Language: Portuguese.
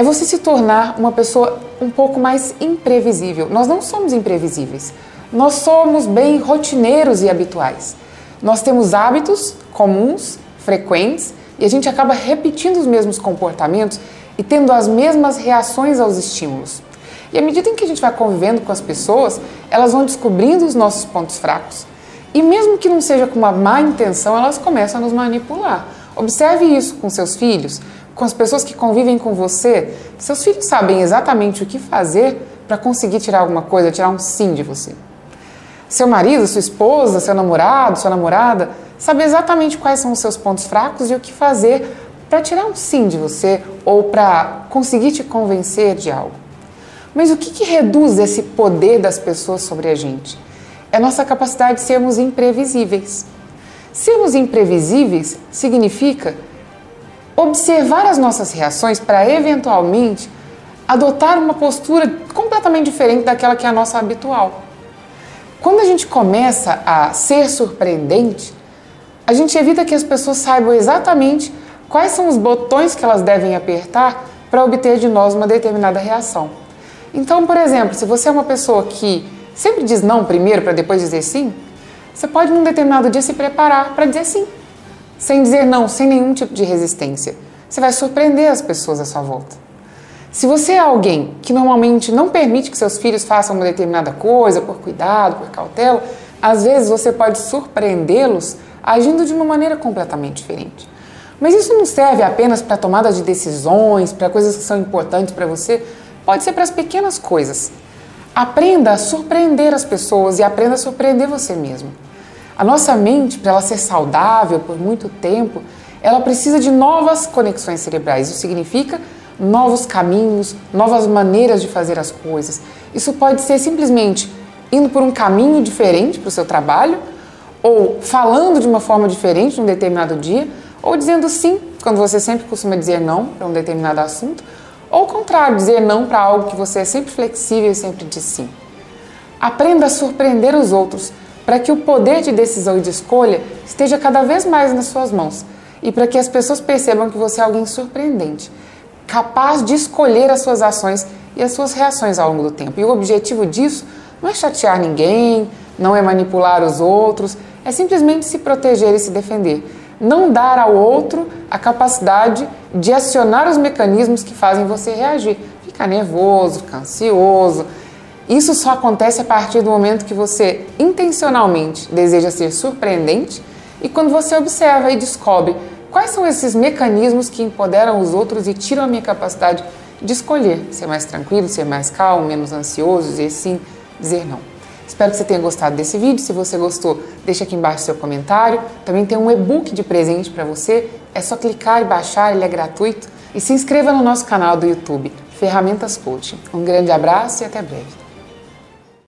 é você se tornar uma pessoa um pouco mais imprevisível. Nós não somos imprevisíveis. Nós somos bem rotineiros e habituais. Nós temos hábitos comuns, frequentes, e a gente acaba repetindo os mesmos comportamentos e tendo as mesmas reações aos estímulos. E à medida em que a gente vai convivendo com as pessoas, elas vão descobrindo os nossos pontos fracos. E mesmo que não seja com uma má intenção, elas começam a nos manipular. Observe isso com seus filhos, com as pessoas que convivem com você. Seus filhos sabem exatamente o que fazer para conseguir tirar alguma coisa, tirar um sim de você. Seu marido, sua esposa, seu namorado, sua namorada, sabe exatamente quais são os seus pontos fracos e o que fazer para tirar um sim de você ou para conseguir te convencer de algo. Mas o que, que reduz esse poder das pessoas sobre a gente? É a nossa capacidade de sermos imprevisíveis. Sermos imprevisíveis significa observar as nossas reações para eventualmente adotar uma postura completamente diferente daquela que é a nossa habitual. Quando a gente começa a ser surpreendente, a gente evita que as pessoas saibam exatamente quais são os botões que elas devem apertar para obter de nós uma determinada reação. Então, por exemplo, se você é uma pessoa que sempre diz não primeiro para depois dizer sim, você pode num determinado dia se preparar para dizer sim, sem dizer não, sem nenhum tipo de resistência. Você vai surpreender as pessoas à sua volta. Se você é alguém que normalmente não permite que seus filhos façam uma determinada coisa por cuidado, por cautela, às vezes você pode surpreendê-los agindo de uma maneira completamente diferente. Mas isso não serve apenas para tomada de decisões, para coisas que são importantes para você, pode ser para as pequenas coisas. Aprenda a surpreender as pessoas e aprenda a surpreender você mesmo. A nossa mente, para ela ser saudável por muito tempo, ela precisa de novas conexões cerebrais. Isso significa novos caminhos, novas maneiras de fazer as coisas. Isso pode ser simplesmente indo por um caminho diferente para o seu trabalho, ou falando de uma forma diferente num determinado dia, ou dizendo sim quando você sempre costuma dizer não para um determinado assunto, ou ao contrário, dizer não para algo que você é sempre flexível e sempre diz sim. Aprenda a surpreender os outros para que o poder de decisão e de escolha esteja cada vez mais nas suas mãos e para que as pessoas percebam que você é alguém surpreendente capaz de escolher as suas ações e as suas reações ao longo do tempo. E o objetivo disso não é chatear ninguém, não é manipular os outros, é simplesmente se proteger e se defender. Não dar ao outro a capacidade de acionar os mecanismos que fazem você reagir. Ficar nervoso, ficar ansioso. Isso só acontece a partir do momento que você intencionalmente deseja ser surpreendente e quando você observa e descobre Quais são esses mecanismos que empoderam os outros e tiram a minha capacidade de escolher ser mais tranquilo, ser mais calmo, menos ansioso, dizer sim, dizer não? Espero que você tenha gostado desse vídeo. Se você gostou, deixa aqui embaixo seu comentário. Também tem um e-book de presente para você. É só clicar e baixar, ele é gratuito. E se inscreva no nosso canal do YouTube, Ferramentas Coaching. Um grande abraço e até breve.